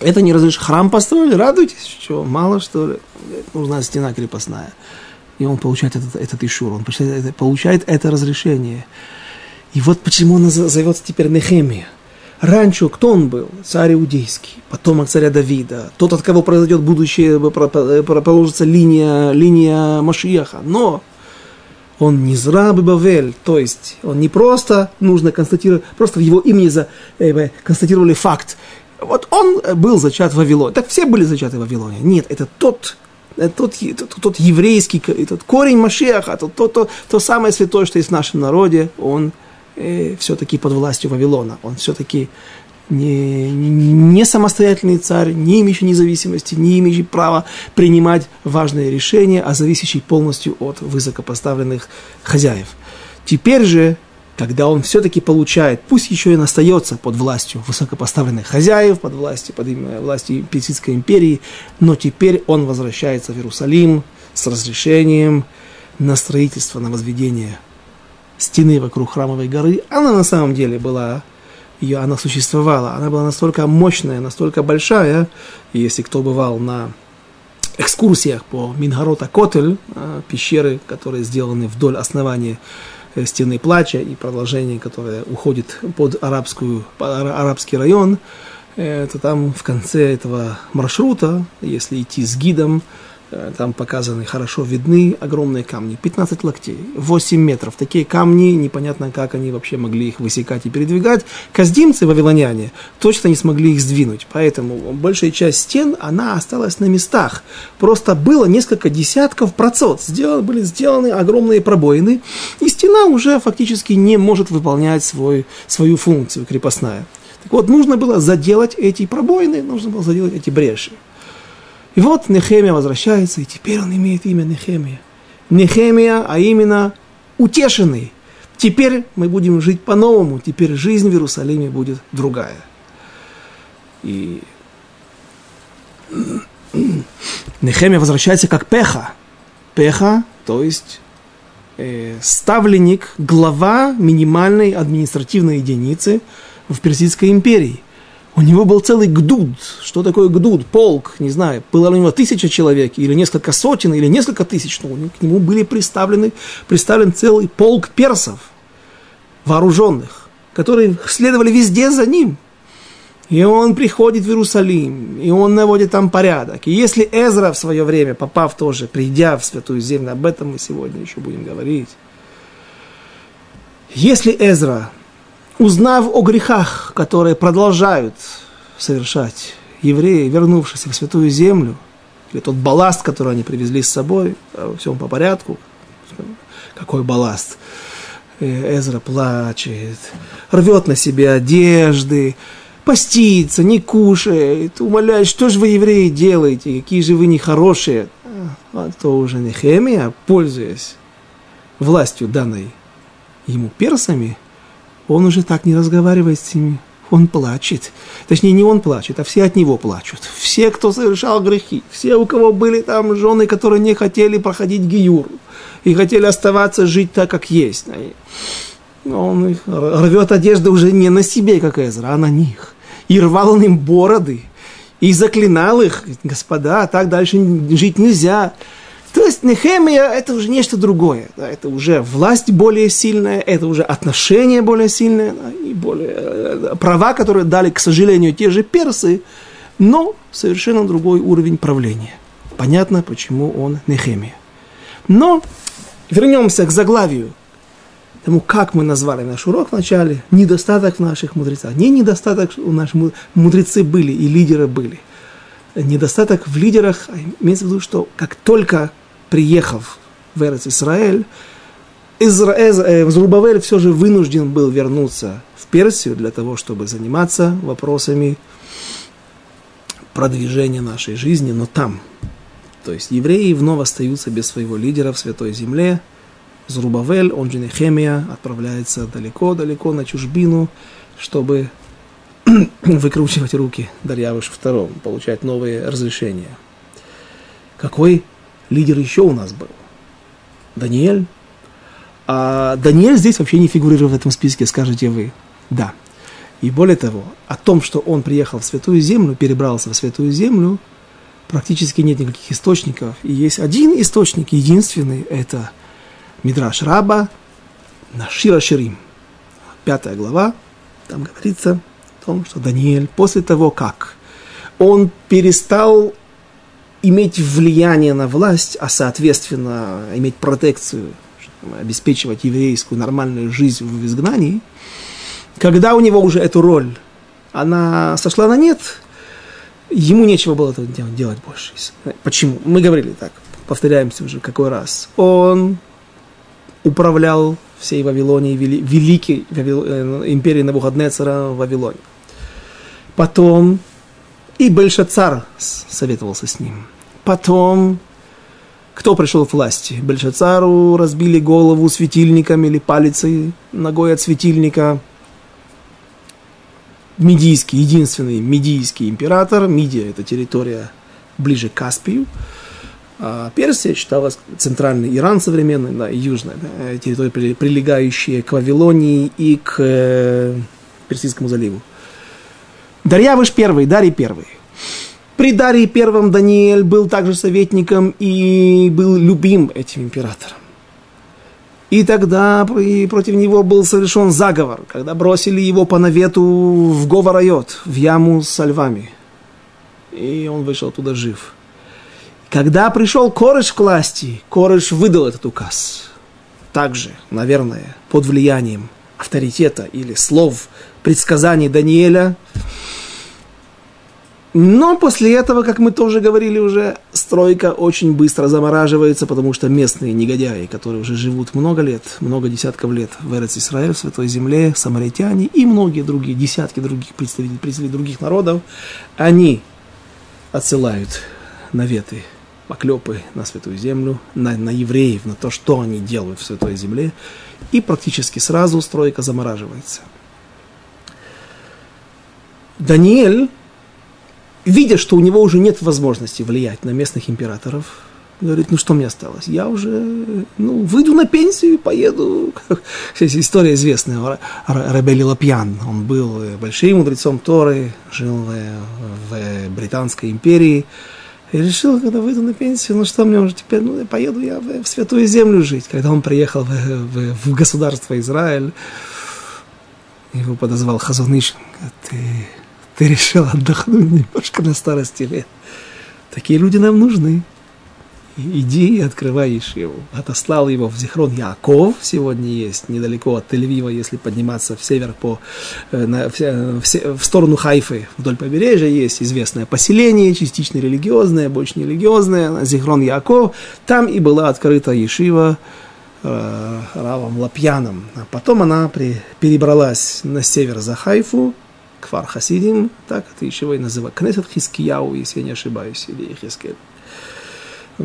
S1: это не разрешено. Храм построили, радуйтесь, что, мало что ли. Нужна стена крепостная. И он получает этот, этот ишур, он получает это, получает это разрешение. И вот почему он зовется теперь Нехемия. Раньше кто он был? Царь Иудейский, потомок царя Давида, тот, от кого произойдет будущее, положится линия, линия Машиеха. Но он не зра Бавель, то есть он не просто нужно констатировать, просто в его имени за, э, констатировали факт, вот он был зачат в Вавилоне. Так все были зачаты в Вавилоне. Нет, это тот, тот, тот, тот еврейский, этот корень Машеха, тот, то, то, то самое святое, что есть в нашем народе, он э, все-таки под властью Вавилона. Он все-таки не, не самостоятельный царь, не имеющий независимости, не имеющий права принимать важные решения, а зависящий полностью от высокопоставленных хозяев. Теперь же когда он все-таки получает, пусть еще и остается под властью высокопоставленных хозяев, под властью, под властью Персидской империи, но теперь он возвращается в Иерусалим с разрешением на строительство, на возведение стены вокруг храмовой горы. Она на самом деле была, ее, она существовала, она была настолько мощная, настолько большая, если кто бывал на экскурсиях по Мингарота Котель, а, пещеры, которые сделаны вдоль основания Э, стены плача и продолжение, которое уходит под арабскую, арабский район, э, то там в конце этого маршрута, если идти с гидом, Э, там показаны, хорошо видны огромные камни, 15 локтей, 8 метров. Такие камни, непонятно, как они вообще могли их высекать и передвигать. Каздимцы, вавилоняне, точно не смогли их сдвинуть. Поэтому большая часть стен, она осталась на местах. Просто было несколько десятков процент. Сделаны, были сделаны огромные пробоины, и стена уже фактически не может выполнять свой, свою функцию крепостная. Так вот, нужно было заделать эти пробоины, нужно было заделать эти бреши. И вот Нехемия возвращается, и теперь он имеет имя Нехемия. Нехемия, а именно утешенный. Теперь мы будем жить по-новому, теперь жизнь в Иерусалиме будет другая. И Нехемия возвращается как Пеха. Пеха, то есть э, ставленник, глава минимальной административной единицы в Персидской империи. У него был целый гдуд. Что такое гдуд? Полк, не знаю. Было у него тысяча человек, или несколько сотен, или несколько тысяч. Но к нему были представлены, представлен целый полк персов, вооруженных, которые следовали везде за ним. И он приходит в Иерусалим, и он наводит там порядок. И если Эзра в свое время, попав тоже, придя в Святую Землю, об этом мы сегодня еще будем говорить. Если Эзра узнав о грехах, которые продолжают совершать евреи, вернувшиеся в Святую Землю, или тот балласт, который они привезли с собой, во всем по порядку, какой балласт, э, Эзра плачет, рвет на себе одежды, постится, не кушает, умоляет, что же вы, евреи, делаете, какие же вы нехорошие. А то уже Нехемия, пользуясь властью данной ему персами, он уже так не разговаривает с ними. Он плачет. Точнее, не он плачет, а все от него плачут. Все, кто совершал грехи. Все, у кого были там жены, которые не хотели проходить гиюр. И хотели оставаться жить так, как есть. Он их рвет одежду уже не на себе, как Эзра, а на них. И рвал он им бороды. И заклинал их. Господа, так дальше жить нельзя. То есть Нехемия – это уже нечто другое. Да, это уже власть более сильная, это уже отношения более сильные, да, и более, э, права, которые дали, к сожалению, те же персы, но совершенно другой уровень правления. Понятно, почему он Нехемия. Но вернемся к заглавию, тому, как мы назвали наш урок вначале, недостаток в наших мудрецах. Не недостаток у наших мудрецы были и лидеры были. Недостаток в лидерах, а имеется в виду, что как только приехав в Эрец Израиль, э, Зрубавель все же вынужден был вернуться в Персию для того, чтобы заниматься вопросами продвижения нашей жизни, но там. То есть евреи вновь остаются без своего лидера в Святой Земле. Зрубавель, он же Нехемия, отправляется далеко-далеко на чужбину, чтобы выкручивать руки Дарьявышу II, получать новые разрешения. Какой лидер еще у нас был. Даниэль. А Даниэль здесь вообще не фигурирует в этом списке, скажете вы. Да. И более того, о том, что он приехал в Святую Землю, перебрался в Святую Землю, практически нет никаких источников. И есть один источник, единственный, это Мидраш Раба, Нашира Ширим. Пятая глава, там говорится о том, что Даниэль после того, как он перестал иметь влияние на власть, а соответственно иметь протекцию, обеспечивать еврейскую нормальную жизнь в изгнании, когда у него уже эту роль, она сошла на нет, ему нечего было это делать больше. Почему? Мы говорили так, повторяемся уже какой раз. Он управлял всей Вавилонией, великой э, империей Навуходнецера в Вавилоне. Потом и Бельшацар советовался с ним. Потом, кто пришел к власти? Бельшацару разбили голову светильником или палицей ногой от светильника. Медийский, единственный медийский император. Мидия – это территория ближе к Каспию. А Персия считалась центральный Иран современный, да, и южная, да, территория, прилегающая к Вавилонии и к э, Персидскому заливу. Дарьявыш первый, Дарий первый. При Дарии первом Даниэль был также советником и был любим этим императором. И тогда против него был совершен заговор, когда бросили его по навету в Говорайот, в яму со львами. И он вышел оттуда жив. Когда пришел Корыш к власти, Корыш выдал этот указ. Также, наверное, под влиянием авторитета или слов предсказаний Даниэля, но после этого, как мы тоже говорили уже, стройка очень быстро замораживается, потому что местные негодяи, которые уже живут много лет, много десятков лет в Эрец Израиль, в Святой Земле, самаритяне и многие другие, десятки других представителей, представителей других народов, они отсылают наветы поклепы на Святую Землю, на, на евреев, на то, что они делают в Святой Земле, и практически сразу стройка замораживается. Даниэль, видя, что у него уже нет возможности влиять на местных императоров, говорит, ну что мне осталось? Я уже ну, выйду на пенсию и поеду. Здесь история известная. Рабели Лапьян, он был большим мудрецом Торы, жил в, Британской империи. И решил, когда выйду на пенсию, ну что мне уже теперь, ну поеду я в, в Святую Землю жить. Когда он приехал в, в, в государство Израиль, его подозвал Хазуныш, ты, ты решил отдохнуть немножко на старости лет. Такие люди нам нужны иди и открывай Ешиву. Отослал его в Зихрон Яков, сегодня есть, недалеко от Тель-Авива, если подниматься в север, по, э, на, в, в, в сторону Хайфы, вдоль побережья есть известное поселение, частично религиозное, больше не религиозное, Зихрон Яков. Там и была открыта Ешива э, Равом Лапьяном. А потом она при, перебралась на север за Хайфу, Кфар Хасидим, так это Ешива и называют. Кнесет Хискияу, если я не ошибаюсь, или Хискель.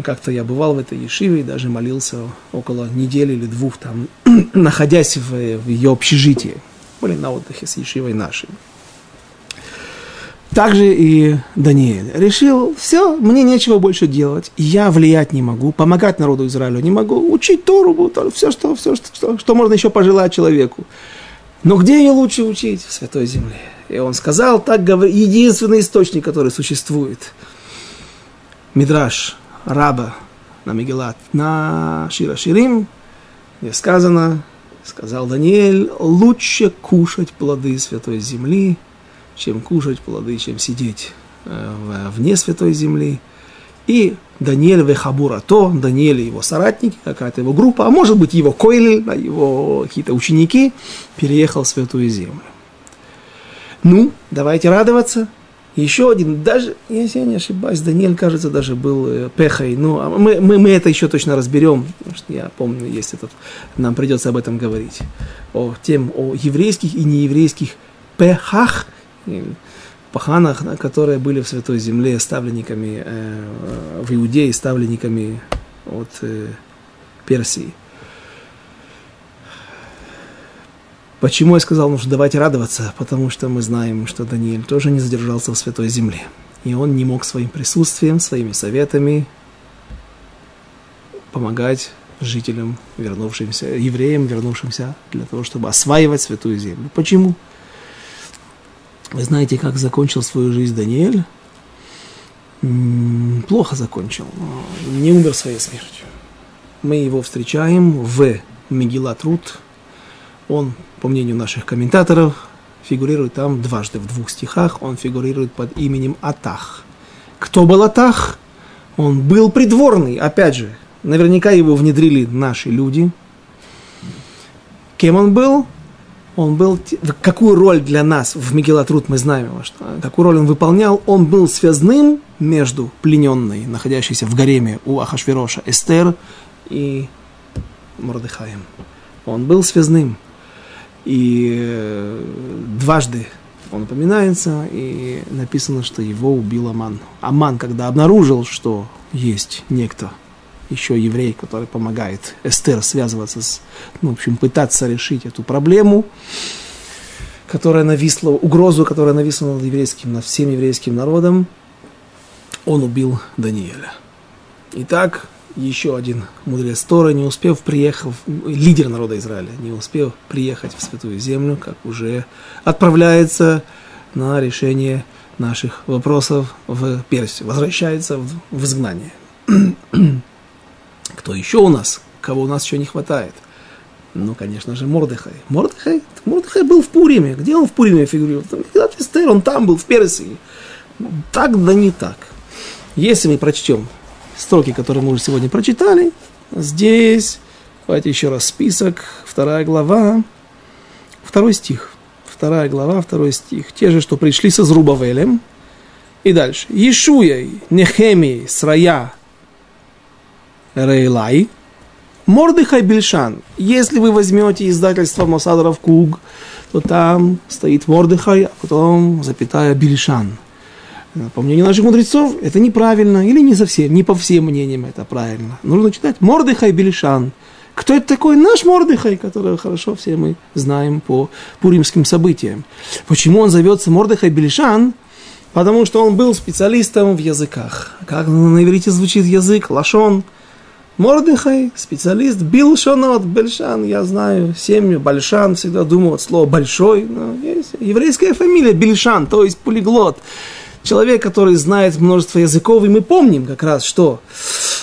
S1: Как-то я бывал в этой ешиве и даже молился около недели или двух там, находясь в, в ее общежитии. Были на отдыхе с ешивой нашей. Также и Даниэль решил, все, мне нечего больше делать, я влиять не могу, помогать народу Израилю не могу, учить Тору, все, что, все что, что, что можно еще пожелать человеку. Но где ее лучше учить? В Святой Земле. И он сказал, так говорит, единственный источник, который существует. Мидраш раба на Мегелат, на Шира Ширим, где сказано, сказал Даниэль, лучше кушать плоды Святой Земли, чем кушать плоды, чем сидеть э, вне Святой Земли. И Даниэль Вехабура то, Даниэль и его соратники, какая-то его группа, а может быть его Койль, его какие-то ученики, переехал в Святую Землю. Ну, давайте радоваться, еще один, даже, если я не ошибаюсь, Даниэль, кажется, даже был э, пехой. Ну, а мы, мы, мы это еще точно разберем, потому что я помню, есть этот, нам придется об этом говорить. О тем, о еврейских и нееврейских пехах, паханах, которые были в Святой Земле ставленниками, э, в Иудее ставленниками от э, Персии. Почему я сказал, ну что давайте радоваться? Потому что мы знаем, что Даниэль тоже не задержался в Святой Земле. И он не мог своим присутствием, своими советами помогать жителям, вернувшимся, евреям, вернувшимся для того, чтобы осваивать Святую Землю. Почему? Вы знаете, как закончил свою жизнь Даниэль? Плохо закончил, не умер своей смертью. Мы его встречаем в Мегила Труд. Он по мнению наших комментаторов, фигурирует там дважды в двух стихах, он фигурирует под именем Атах. Кто был Атах? Он был придворный, опять же, наверняка его внедрили наши люди. Кем он был? Он был, какую роль для нас в Мегелатрут мы знаем, что, какую роль он выполнял? Он был связным между плененной, находящейся в гареме у Ахашвироша Эстер и Мордыхаем. Он был связным. И э, дважды он упоминается, и написано, что его убил Аман. Аман, когда обнаружил, что есть некто, еще еврей, который помогает Эстер связываться с, ну, в общем, пытаться решить эту проблему, которая нависла, угрозу, которая нависла над еврейским, над всем еврейским народом, он убил Даниэля. Итак, еще один мудрец Торы, не успев приехать, лидер народа Израиля, не успев приехать в Святую Землю, как уже отправляется на решение наших вопросов в Персию, возвращается в, в изгнание. Кто еще у нас? Кого у нас еще не хватает? Ну, конечно же, Мордыхай. Мордыхай, Мордыхай был в Пуриме. Где он в Пуриме фигурировал? Он там был, в Персии. Так да не так. Если мы прочтем строки, которые мы уже сегодня прочитали. Здесь, давайте еще раз список, вторая глава, второй стих. Вторая глава, второй стих. Те же, что пришли со Зрубавелем. И дальше. Ешуей, Нехемией, Срая, Рейлай, Мордыхай Бельшан. Если вы возьмете издательство Мосадаров Куг, то там стоит Мордыхай, а потом запятая Бельшан. По мнению наших мудрецов, это неправильно, или не совсем, не по всем мнениям это правильно. Нужно читать Мордыхай Белишан. Кто это такой? Наш Мордыхай, которого хорошо все мы знаем по пуримским событиям. Почему он зовется Мордыхай Белишан? Потому что он был специалистом в языках. Как на иврите звучит язык? Лашон. Мордыхай, специалист, бил шонот, бельшан, я знаю, семью, большан, всегда думал от слова большой, но есть еврейская фамилия Бельшан, то есть полиглот. Человек, который знает множество языков, и мы помним как раз, что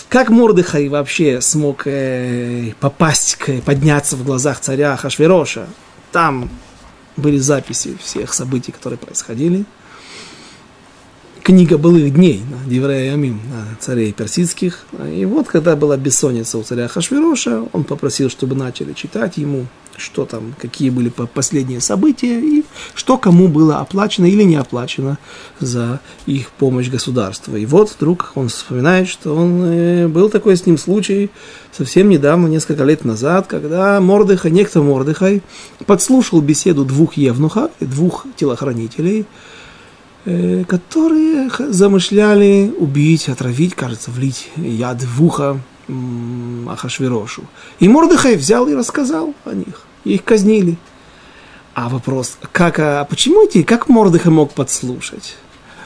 S1: как Мордыхай вообще смог э, попасть, к, подняться в глазах царя Хашвероша. Там были записи всех событий, которые происходили – книга былых дней, да, Деврея Амим, да, царей персидских. И вот, когда была бессонница у царя Хашвироша, он попросил, чтобы начали читать ему, что там, какие были последние события, и что кому было оплачено или не оплачено за их помощь государству. И вот вдруг он вспоминает, что он, э, был такой с ним случай совсем недавно, несколько лет назад, когда Мордыхай, некто Мордыхай, подслушал беседу двух евнухов, двух телохранителей, Э, которые замышляли убить, отравить, кажется, влить яд в ухо Ахашвирошу. И Мордыхай взял и рассказал о них. Их казнили. А вопрос, как, а почему эти, как Мордыхай мог подслушать?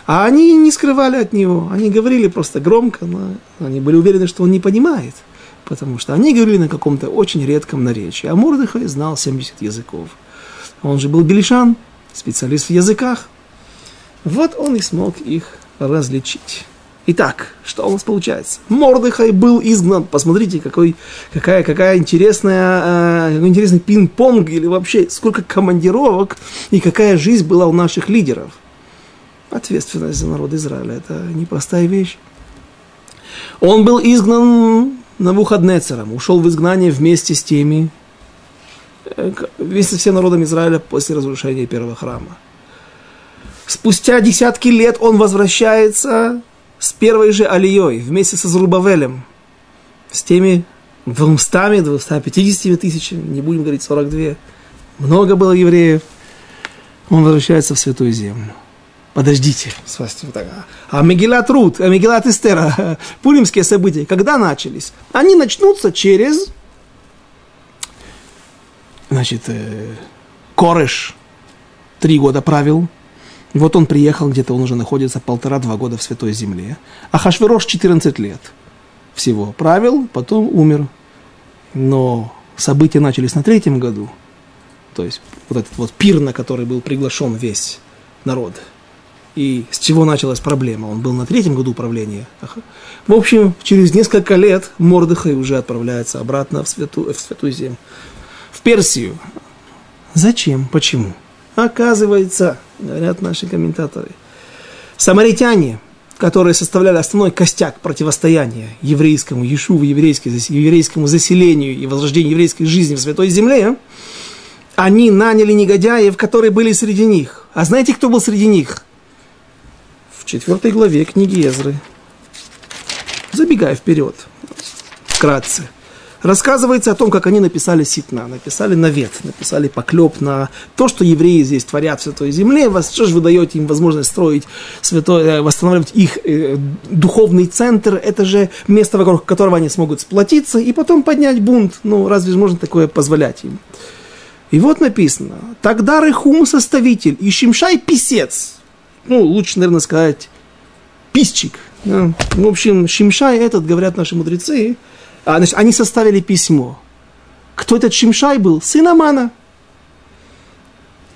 S1: А они не скрывали от него, они говорили просто громко, но они были уверены, что он не понимает, потому что они говорили на каком-то очень редком наречии, а Мордыхай знал 70 языков. Он же был белишан, специалист в языках, вот он и смог их различить. Итак, что у нас получается? Мордыхай был изгнан. Посмотрите, какой, какая, какая интересная, э, какой интересный пинг-понг или вообще сколько командировок и какая жизнь была у наших лидеров. Ответственность за народ Израиля – это непростая вещь. Он был изгнан на Навуходнецером, ушел в изгнание вместе с теми, э, вместе с всем народом Израиля после разрушения первого храма. Спустя десятки лет он возвращается с первой же алией вместе со Зрубавелем, с теми 200, 250 тысячами, не будем говорить 42. Много было евреев. Он возвращается в Святую Землю. Подождите, а Мегилат Рут, а Мегилат Эстера, пуримские события, когда начались? Они начнутся через, значит, э, Кореш три года правил, и вот он приехал, где-то он уже находится полтора-два года в Святой Земле. А Хашвирош 14 лет всего правил, потом умер. Но события начались на третьем году. То есть вот этот вот пир, на который был приглашен весь народ. И с чего началась проблема? Он был на третьем году управления. В общем, через несколько лет Мордыхай уже отправляется обратно в Святую, в святую Землю. В Персию. Зачем? Почему? Оказывается, говорят наши комментаторы, самаритяне, которые составляли основной костяк противостояния еврейскому Ешуву, еврейскому заселению и возрождению еврейской жизни в Святой Земле, они наняли негодяев, которые были среди них. А знаете, кто был среди них? В четвертой главе книги Езры. Забегая вперед, вкратце – рассказывается о том, как они написали ситна, написали навет, написали поклеп на то, что евреи здесь творят в Святой Земле, вас, что же вы даете им возможность строить святой, э, восстанавливать их э, духовный центр, это же место, вокруг которого они смогут сплотиться и потом поднять бунт. Ну, разве же можно такое позволять им? И вот написано, тогда Рехум составитель и Шимшай писец, ну, лучше, наверное, сказать, писчик. Да. В общем, Шимшай этот, говорят наши мудрецы, а, значит, они составили письмо. Кто этот Шимшай был? Сын Амана.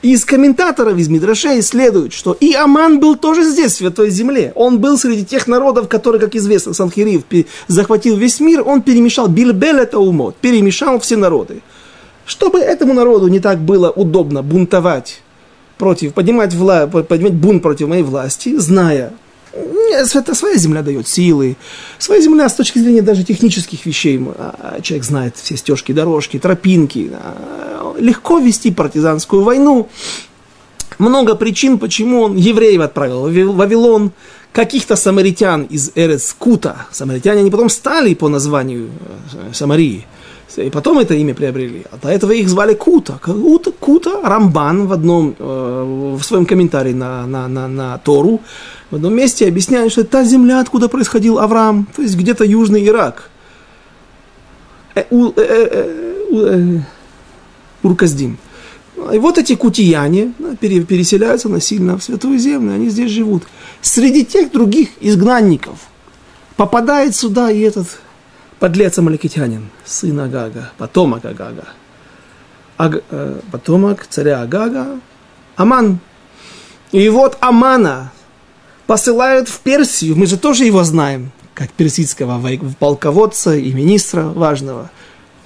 S1: Из комментаторов, из Мидрашей следует, что и Аман был тоже здесь, в Святой Земле. Он был среди тех народов, которые, как известно, Санхириев захватил весь мир, он перемешал Бильбел это умот, перемешал все народы. Чтобы этому народу не так было удобно бунтовать против, поднимать, вла, поднимать бунт против моей власти, зная, это своя земля дает силы. Своя земля с точки зрения даже технических вещей. А, человек знает все стежки, дорожки, тропинки. А, легко вести партизанскую войну. Много причин, почему он евреев отправил в Вавилон, каких-то самаритян из Эрец Кута. Самаритяне они потом стали по названию э, Самарии. И потом это имя приобрели. А до этого их звали Кута. Кута, Кута Рамбан в одном, э, в своем комментарии на, на, на, на Тору, в одном месте объясняет, что это та земля, откуда происходил Авраам, то есть где-то Южный Ирак. Э, э, э Урказдим. И вот эти кутияне переселяются насильно в Святую Землю, они здесь живут. Среди тех других изгнанников попадает сюда и этот подлец Амаликитянин, сын Агага, потомок Агага, Аг, э, потомок царя Агага, Аман. И вот Амана посылают в Персию, мы же тоже его знаем, как персидского полководца и министра важного,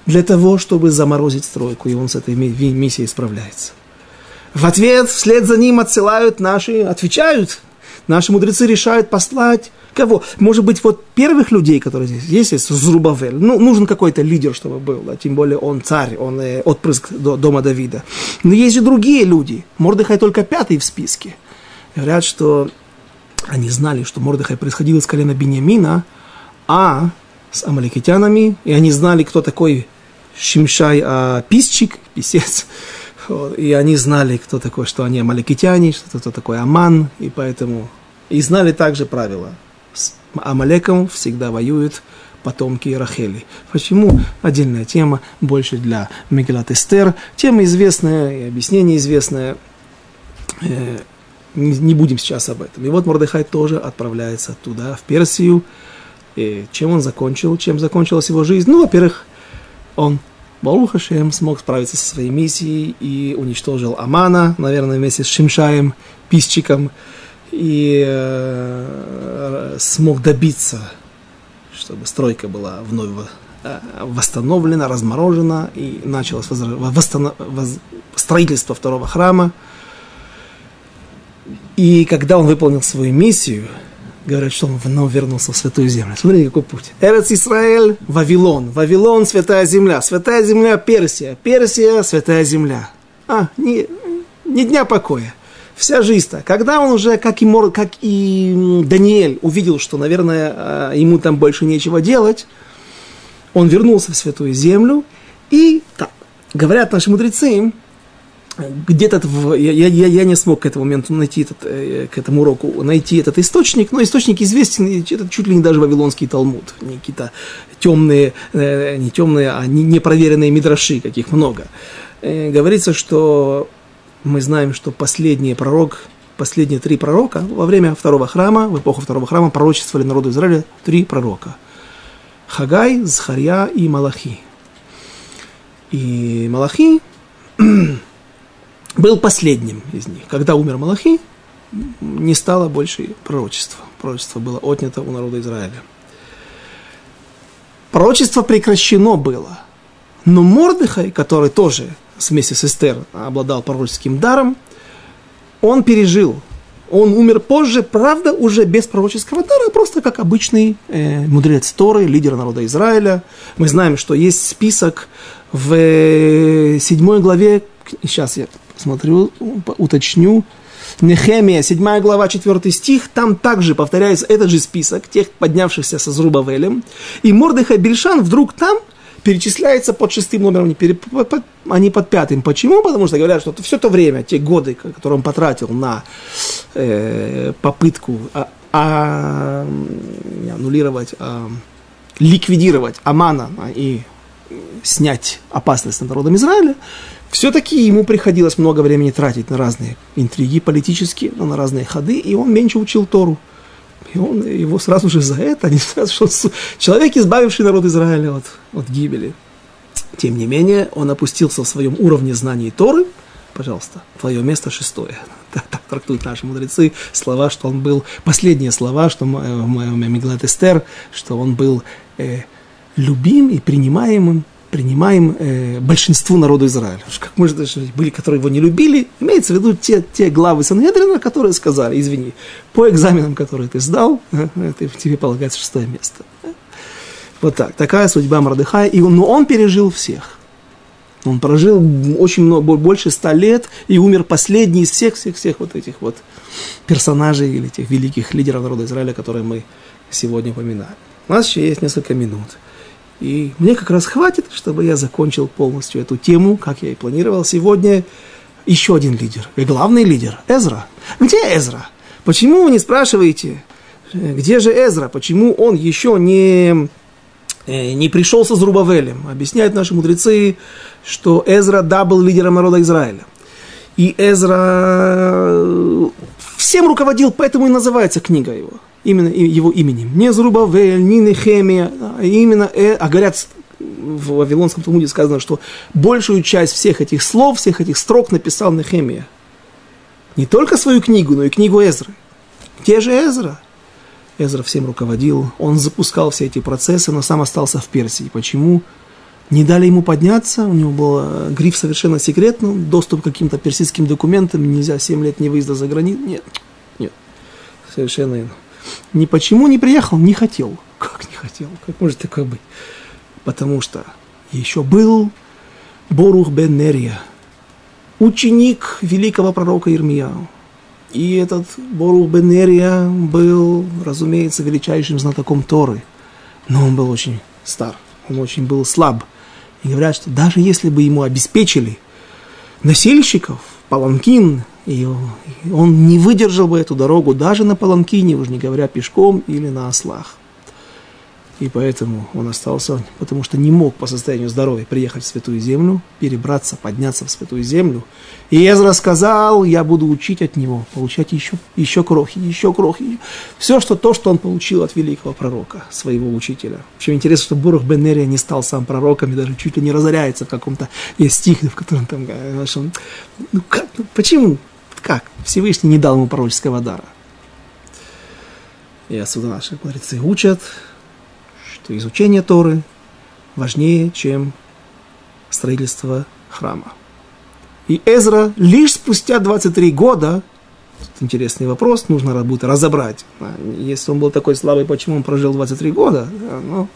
S1: для того, чтобы заморозить стройку, и он с этой миссией справляется. В ответ вслед за ним отсылают наши, отвечают, наши мудрецы решают послать Кого? Может быть, вот первых людей, которые здесь есть, есть Зрубавель. Ну, нужен какой-то лидер, чтобы был, а тем более он царь, он э, отпрыск до, дома Давида. Но есть же другие люди. Мордыхай только пятый в списке. Говорят, что они знали, что Мордыхай происходил из колена Бениамина, а с амаликитянами, и они знали, кто такой Шимшай а, Писчик, писец, и они знали, кто такой, что они амаликитяне, что кто такой Аман, и поэтому... И знали также правила – с Амалеком всегда воюют потомки Рахели. Почему? Отдельная тема, больше для Мегелат Эстер. Тема известная и объяснение известное. Э, не, будем сейчас об этом. И вот Мордыхай тоже отправляется туда, в Персию. И чем он закончил? Чем закончилась его жизнь? Ну, во-первых, он Барух Хашем смог справиться со своей миссией и уничтожил Амана, наверное, вместе с Шимшаем, писчиком и э, смог добиться, чтобы стройка была вновь э, восстановлена, разморожена, и началось восстанов... воз... строительство второго храма. И когда он выполнил свою миссию, говорят, что он вновь вернулся в Святую Землю. Смотрите, какой путь. Эрец Израиль, Вавилон. Вавилон – Святая Земля. Святая Земля – Персия. Персия – Святая Земля. А, не, не дня покоя вся жизнь-то. Когда он уже, как и, Мор, как и Даниэль, увидел, что, наверное, а, ему там больше нечего делать, он вернулся в Святую Землю, и, так, говорят наши мудрецы, где-то я, я, я не смог к этому моменту найти этот, э, к этому уроку найти этот источник, но источник известен, это чуть ли не даже Вавилонский Талмуд, не какие-то темные, э, не темные, а непроверенные мидраши, каких много. Э, говорится, что мы знаем, что последний пророк, последние три пророка во время второго храма, в эпоху второго храма пророчествовали народу Израиля три пророка. Хагай, Захарья и Малахи. И Малахи был последним из них. Когда умер Малахи, не стало больше пророчества. Пророчество было отнято у народа Израиля. Пророчество прекращено было. Но Мордыхай, который тоже вместе с Эстер обладал пророческим даром, он пережил. Он умер позже, правда, уже без пророческого дара, просто как обычный э, мудрец Торы, лидер народа Израиля. Мы знаем, что есть список в э, седьмой главе, сейчас я смотрю, уточню, Нехемия, 7 глава, 4 стих, там также повторяется этот же список тех, поднявшихся со Зрубавелем. И Мордыха Бельшан вдруг там – перечисляется под шестым номером, не, а не под пятым. Почему? Потому что говорят, что все то время, те годы, которые он потратил на э, попытку а, а, аннулировать, а, ликвидировать Амана и снять опасность над народом Израиля, все-таки ему приходилось много времени тратить на разные интриги политические, на разные ходы, и он меньше учил Тору. И он его сразу же за это, не сразу, что человек, избавивший народ Израиля от, от гибели. Тем не менее, он опустился в своем уровне знаний Торы. Пожалуйста, твое место шестое. Так, так трактуют наши мудрецы слова, что он был, последние слова, что в Меглат Эстер, что он был э, любим и принимаемым принимаем э, большинству народа Израиля. Как может были, которые его не любили, имеется в виду те, те главы Санхедрина, которые сказали, извини, по экзаменам, которые ты сдал, ты, тебе полагается шестое место. Вот так, такая судьба Мордыхая, и он, но он пережил всех. Он прожил очень много, больше ста лет и умер последний из всех, всех, всех вот этих вот персонажей или тех великих лидеров народа Израиля, которые мы сегодня упоминаем. У нас еще есть несколько минут. И мне как раз хватит, чтобы я закончил полностью эту тему, как я и планировал сегодня. Еще один лидер, и главный лидер, Эзра. Где Эзра? Почему вы не спрашиваете, где же Эзра? Почему он еще не, э, не пришел со Зрубавелем? Объясняют наши мудрецы, что Эзра, да, был лидером народа Израиля. И Эзра всем руководил, поэтому и называется книга его, именно его именем. Не Зрубавель, не Нехемия, а именно, э, а говорят, в Вавилонском Талмуде сказано, что большую часть всех этих слов, всех этих строк написал Нехемия. Не только свою книгу, но и книгу Эзры. Где же Эзра? Эзра всем руководил, он запускал все эти процессы, но сам остался в Персии. Почему? Не дали ему подняться, у него был э, гриф совершенно секретный, доступ к каким-то персидским документам, нельзя 7 лет не выезда за границу. Нет, нет, совершенно Ни почему не приехал, не хотел. Как не хотел? Как может такое быть? Потому что еще был Борух бен Нерия, ученик великого пророка Ирмияу. И этот Борух бен Нерия был, разумеется, величайшим знатоком Торы. Но он был очень стар, он очень был слаб. И говорят, что даже если бы ему обеспечили носильщиков, паланкин, и он не выдержал бы эту дорогу даже на паланкине, уже не говоря пешком или на ослах. И поэтому он остался, потому что не мог по состоянию здоровья приехать в Святую Землю, перебраться, подняться в Святую Землю. И Эзра сказал, я буду учить от него, получать еще, еще крохи, еще крохи. Все, что то, что он получил от великого пророка, своего учителя. Причем интересно, что Бурух Бенерия не стал сам пророком и даже чуть ли не разоряется в каком-то, есть стих, в котором там, ну как, ну, почему, как? Всевышний не дал ему пророческого дара. И отсюда наши мудрецы учат, что изучение Торы важнее, чем строительство храма. И Эзра лишь спустя 23 года, интересный вопрос, нужно будет разобрать. Если он был такой слабый, почему он прожил 23 года? Ну,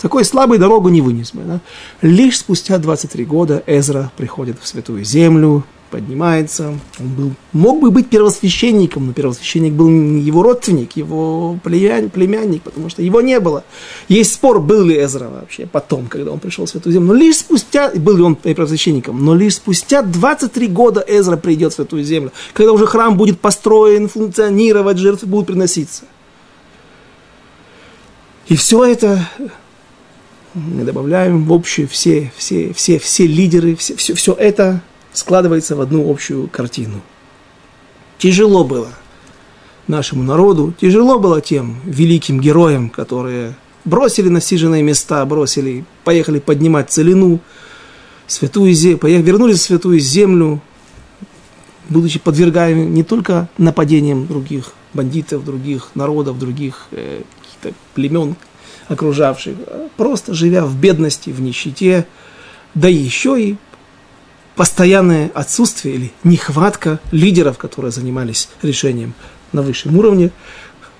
S1: такой слабый дорогу не вынес бы. Да? Лишь спустя 23 года Эзра приходит в Святую Землю, поднимается. Он был, мог бы быть первосвященником, но первосвященник был его родственник, его племянник, потому что его не было. Есть спор, был ли Эзра вообще потом, когда он пришел в Святую Землю. Но лишь спустя, был ли он первосвященником, но лишь спустя 23 года Эзра придет в Святую Землю, когда уже храм будет построен, функционировать, жертвы будут приноситься. И все это мы добавляем в общее все, все, все, все лидеры, все, все, все это складывается в одну общую картину. Тяжело было нашему народу, тяжело было тем великим героям, которые бросили насиженные места, бросили, поехали поднимать целину, святую землю, вернулись в святую землю, будучи подвергаемы не только нападениям других бандитов, других народов, других э, племен окружавших, а просто живя в бедности, в нищете, да еще и постоянное отсутствие или нехватка лидеров, которые занимались решением на высшем уровне,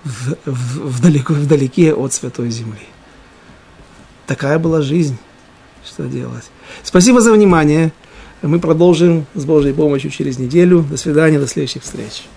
S1: в, в, вдалеке, вдалеке от Святой Земли. Такая была жизнь. Что делать? Спасибо за внимание. Мы продолжим с Божьей помощью через неделю. До свидания, до следующих встреч.